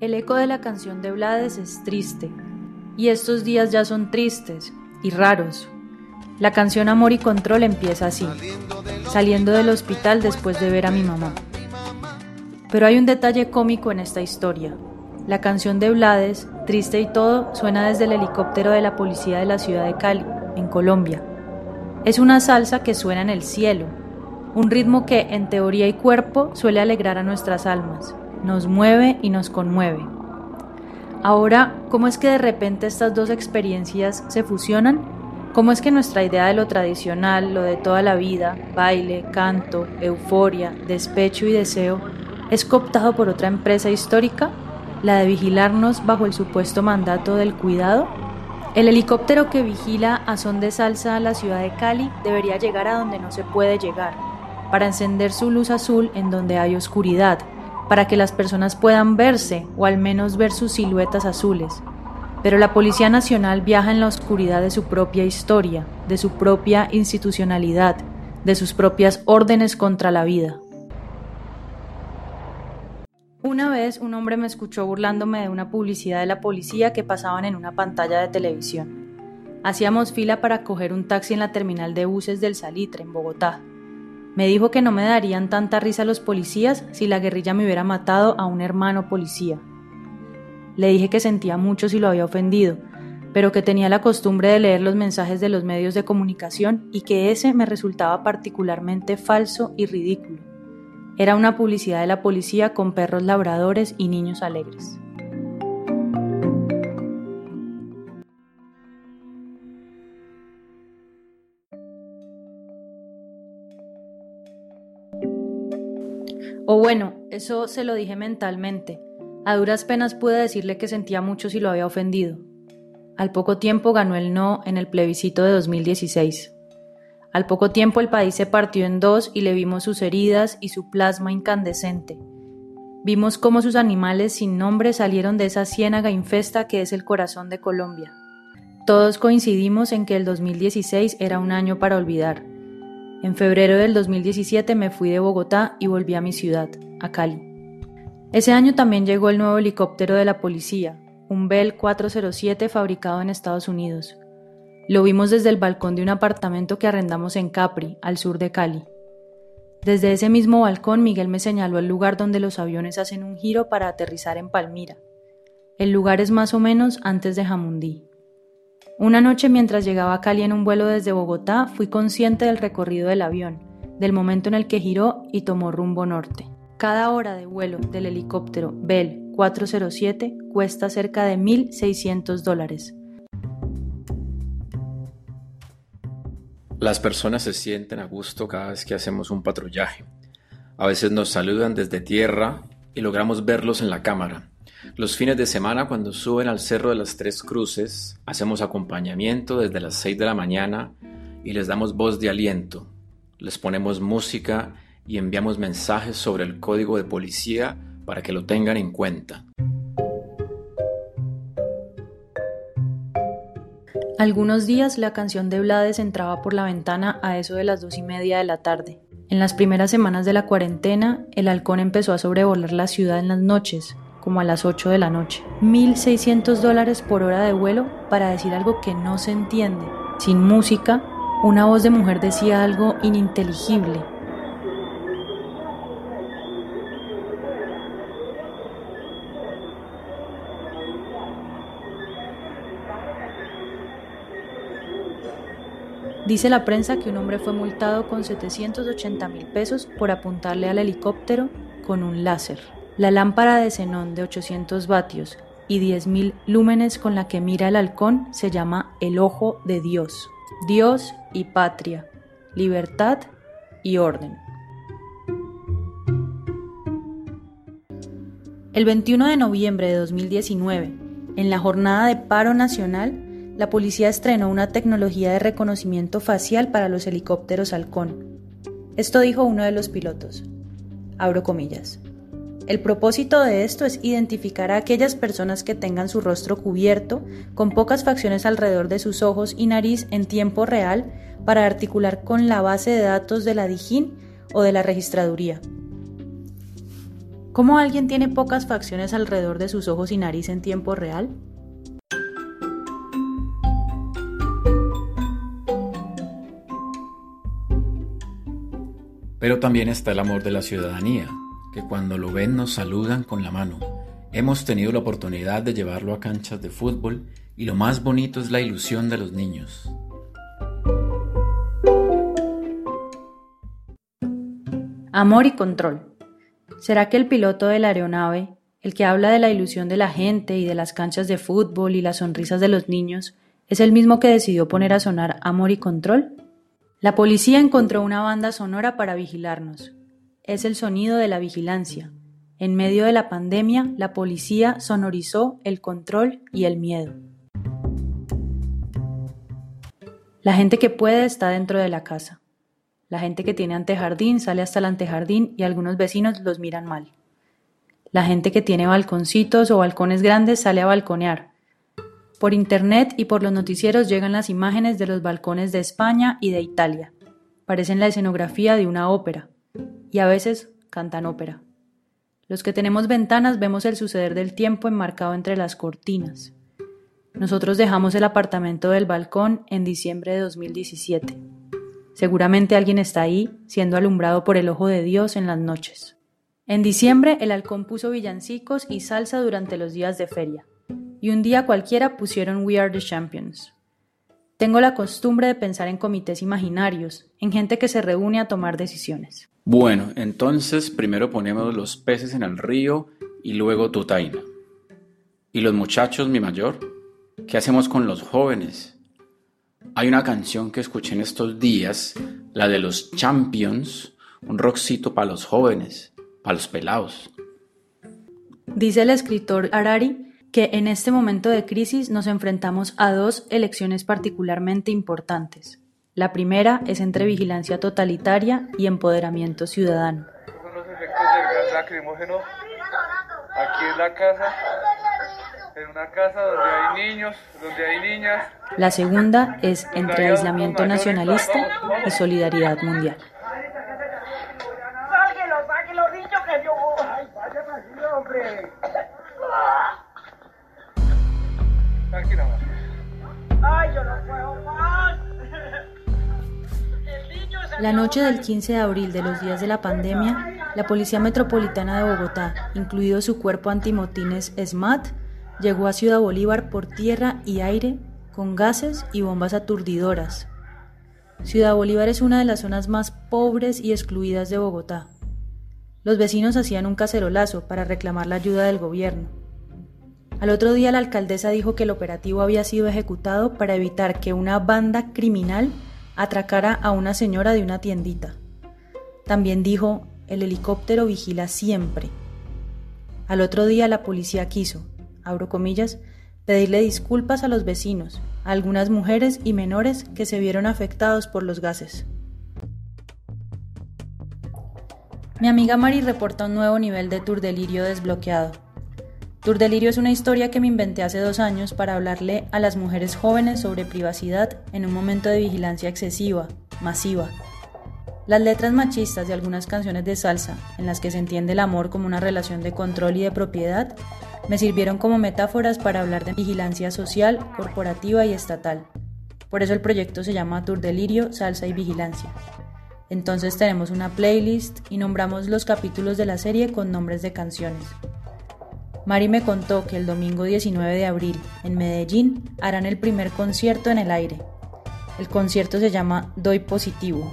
El eco de la canción de Blades es triste, y estos días ya son tristes y raros. La canción Amor y Control empieza así, saliendo del hospital después de ver a mi mamá. Pero hay un detalle cómico en esta historia. La canción de Blades, triste y todo, suena desde el helicóptero de la policía de la ciudad de Cali, en Colombia. Es una salsa que suena en el cielo, un ritmo que en teoría y cuerpo suele alegrar a nuestras almas nos mueve y nos conmueve. Ahora, ¿cómo es que de repente estas dos experiencias se fusionan? ¿Cómo es que nuestra idea de lo tradicional, lo de toda la vida, baile, canto, euforia, despecho y deseo, es cooptado por otra empresa histórica, la de vigilarnos bajo el supuesto mandato del cuidado? El helicóptero que vigila a son de salsa a la ciudad de Cali debería llegar a donde no se puede llegar, para encender su luz azul en donde hay oscuridad, para que las personas puedan verse o al menos ver sus siluetas azules. Pero la Policía Nacional viaja en la oscuridad de su propia historia, de su propia institucionalidad, de sus propias órdenes contra la vida. Una vez un hombre me escuchó burlándome de una publicidad de la policía que pasaban en una pantalla de televisión. Hacíamos fila para coger un taxi en la terminal de buses del Salitre, en Bogotá. Me dijo que no me darían tanta risa los policías si la guerrilla me hubiera matado a un hermano policía. Le dije que sentía mucho si lo había ofendido, pero que tenía la costumbre de leer los mensajes de los medios de comunicación y que ese me resultaba particularmente falso y ridículo. Era una publicidad de la policía con perros labradores y niños alegres. O bueno, eso se lo dije mentalmente. A duras penas pude decirle que sentía mucho si lo había ofendido. Al poco tiempo ganó el no en el plebiscito de 2016. Al poco tiempo el país se partió en dos y le vimos sus heridas y su plasma incandescente. Vimos cómo sus animales sin nombre salieron de esa ciénaga infesta que es el corazón de Colombia. Todos coincidimos en que el 2016 era un año para olvidar. En febrero del 2017 me fui de Bogotá y volví a mi ciudad, a Cali. Ese año también llegó el nuevo helicóptero de la policía, un Bell 407 fabricado en Estados Unidos. Lo vimos desde el balcón de un apartamento que arrendamos en Capri, al sur de Cali. Desde ese mismo balcón Miguel me señaló el lugar donde los aviones hacen un giro para aterrizar en Palmira. El lugar es más o menos antes de Jamundí. Una noche mientras llegaba a Cali en un vuelo desde Bogotá, fui consciente del recorrido del avión, del momento en el que giró y tomó rumbo norte. Cada hora de vuelo del helicóptero Bell 407 cuesta cerca de 1.600 dólares. Las personas se sienten a gusto cada vez que hacemos un patrullaje. A veces nos saludan desde tierra y logramos verlos en la cámara. Los fines de semana cuando suben al Cerro de las Tres Cruces, hacemos acompañamiento desde las 6 de la mañana y les damos voz de aliento. Les ponemos música y enviamos mensajes sobre el código de policía para que lo tengan en cuenta. Algunos días la canción de Blades entraba por la ventana a eso de las dos y media de la tarde. En las primeras semanas de la cuarentena, el halcón empezó a sobrevolar la ciudad en las noches, como a las 8 de la noche. 1.600 dólares por hora de vuelo para decir algo que no se entiende. Sin música, una voz de mujer decía algo ininteligible. Dice la prensa que un hombre fue multado con 780 mil pesos por apuntarle al helicóptero con un láser. La lámpara de xenón de 800 vatios y 10.000 lúmenes con la que mira el halcón se llama el ojo de Dios. Dios y patria, libertad y orden. El 21 de noviembre de 2019, en la jornada de paro nacional, la policía estrenó una tecnología de reconocimiento facial para los helicópteros halcón. Esto dijo uno de los pilotos. Abro comillas. El propósito de esto es identificar a aquellas personas que tengan su rostro cubierto, con pocas facciones alrededor de sus ojos y nariz en tiempo real, para articular con la base de datos de la DIJÍN o de la registraduría. ¿Cómo alguien tiene pocas facciones alrededor de sus ojos y nariz en tiempo real? Pero también está el amor de la ciudadanía, que cuando lo ven nos saludan con la mano. Hemos tenido la oportunidad de llevarlo a canchas de fútbol y lo más bonito es la ilusión de los niños. Amor y control. ¿Será que el piloto de la aeronave, el que habla de la ilusión de la gente y de las canchas de fútbol y las sonrisas de los niños, es el mismo que decidió poner a sonar Amor y control? La policía encontró una banda sonora para vigilarnos. Es el sonido de la vigilancia. En medio de la pandemia, la policía sonorizó el control y el miedo. La gente que puede está dentro de la casa. La gente que tiene antejardín sale hasta el antejardín y algunos vecinos los miran mal. La gente que tiene balconcitos o balcones grandes sale a balconear, por Internet y por los noticieros llegan las imágenes de los balcones de España y de Italia. Parecen la escenografía de una ópera. Y a veces cantan ópera. Los que tenemos ventanas vemos el suceder del tiempo enmarcado entre las cortinas. Nosotros dejamos el apartamento del balcón en diciembre de 2017. Seguramente alguien está ahí, siendo alumbrado por el ojo de Dios en las noches. En diciembre el halcón puso villancicos y salsa durante los días de feria y un día cualquiera pusieron We Are the Champions. Tengo la costumbre de pensar en comités imaginarios, en gente que se reúne a tomar decisiones. Bueno, entonces primero ponemos los peces en el río y luego Tutaina. ¿Y los muchachos, mi mayor? ¿Qué hacemos con los jóvenes? Hay una canción que escuché en estos días, la de los Champions, un rockcito para los jóvenes, para los pelados. Dice el escritor Harari que en este momento de crisis nos enfrentamos a dos elecciones particularmente importantes. La primera es entre vigilancia totalitaria y empoderamiento ciudadano. Son los efectos del gas lacrimógeno. Aquí es la casa, en una casa donde hay niños, donde hay niñas. La segunda es entre aislamiento nacionalista y solidaridad mundial. ¡Sáquelo, sáquelo, niño, que yo! ¡Ay, vaya hombre! La noche del 15 de abril de los días de la pandemia, la Policía Metropolitana de Bogotá, incluido su cuerpo antimotines SMAT, llegó a Ciudad Bolívar por tierra y aire con gases y bombas aturdidoras. Ciudad Bolívar es una de las zonas más pobres y excluidas de Bogotá. Los vecinos hacían un cacerolazo para reclamar la ayuda del gobierno. Al otro día la alcaldesa dijo que el operativo había sido ejecutado para evitar que una banda criminal atracara a una señora de una tiendita. También dijo, el helicóptero vigila siempre. Al otro día la policía quiso, abro comillas, pedirle disculpas a los vecinos, a algunas mujeres y menores que se vieron afectados por los gases. Mi amiga Mari reporta un nuevo nivel de tour delirio desbloqueado. Tour Delirio es una historia que me inventé hace dos años para hablarle a las mujeres jóvenes sobre privacidad en un momento de vigilancia excesiva, masiva. Las letras machistas de algunas canciones de salsa, en las que se entiende el amor como una relación de control y de propiedad, me sirvieron como metáforas para hablar de vigilancia social, corporativa y estatal. Por eso el proyecto se llama Tour Delirio, Salsa y Vigilancia. Entonces tenemos una playlist y nombramos los capítulos de la serie con nombres de canciones. Mari me contó que el domingo 19 de abril, en Medellín, harán el primer concierto en el aire. El concierto se llama Doy Positivo.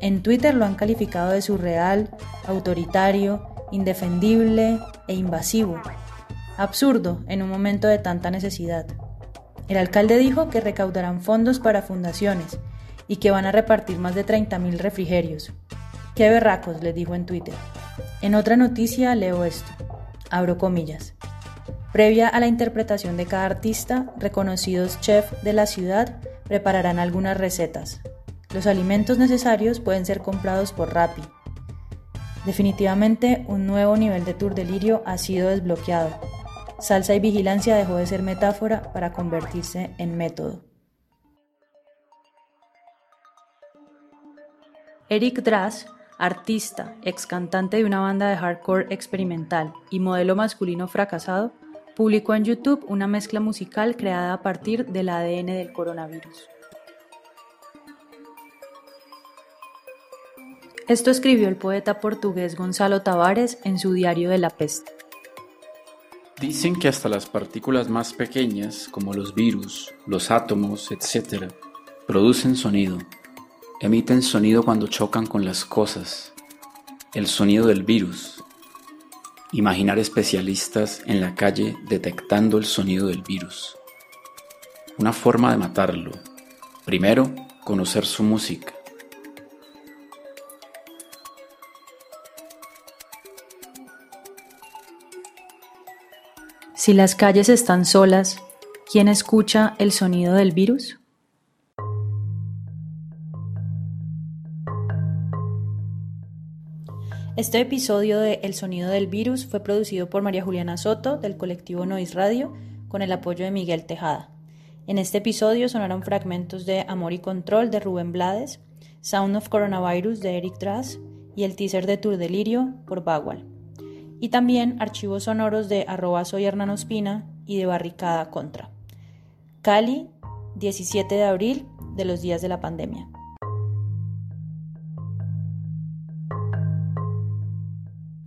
En Twitter lo han calificado de surreal, autoritario, indefendible e invasivo. Absurdo en un momento de tanta necesidad. El alcalde dijo que recaudarán fondos para fundaciones y que van a repartir más de 30.000 refrigerios. Qué berracos, les dijo en Twitter. En otra noticia leo esto abro comillas. Previa a la interpretación de cada artista, reconocidos chefs de la ciudad prepararán algunas recetas. Los alimentos necesarios pueden ser comprados por Rappi. Definitivamente un nuevo nivel de Tour Delirio ha sido desbloqueado. Salsa y vigilancia dejó de ser metáfora para convertirse en método. Eric Drass artista, ex cantante de una banda de hardcore experimental y modelo masculino fracasado, publicó en YouTube una mezcla musical creada a partir del ADN del coronavirus. Esto escribió el poeta portugués Gonzalo Tavares en su diario de la peste. Dicen que hasta las partículas más pequeñas, como los virus, los átomos, etc., producen sonido. Emiten sonido cuando chocan con las cosas. El sonido del virus. Imaginar especialistas en la calle detectando el sonido del virus. Una forma de matarlo. Primero, conocer su música. Si las calles están solas, ¿quién escucha el sonido del virus? Este episodio de El sonido del virus fue producido por María Juliana Soto del colectivo Noise Radio con el apoyo de Miguel Tejada. En este episodio sonaron fragmentos de Amor y Control de Rubén Blades, Sound of Coronavirus de Eric Drass y el teaser de Tour Delirio por Bagual. Y también archivos sonoros de arroba soy Hernán Ospina y de Barricada Contra. Cali, 17 de abril de los días de la pandemia.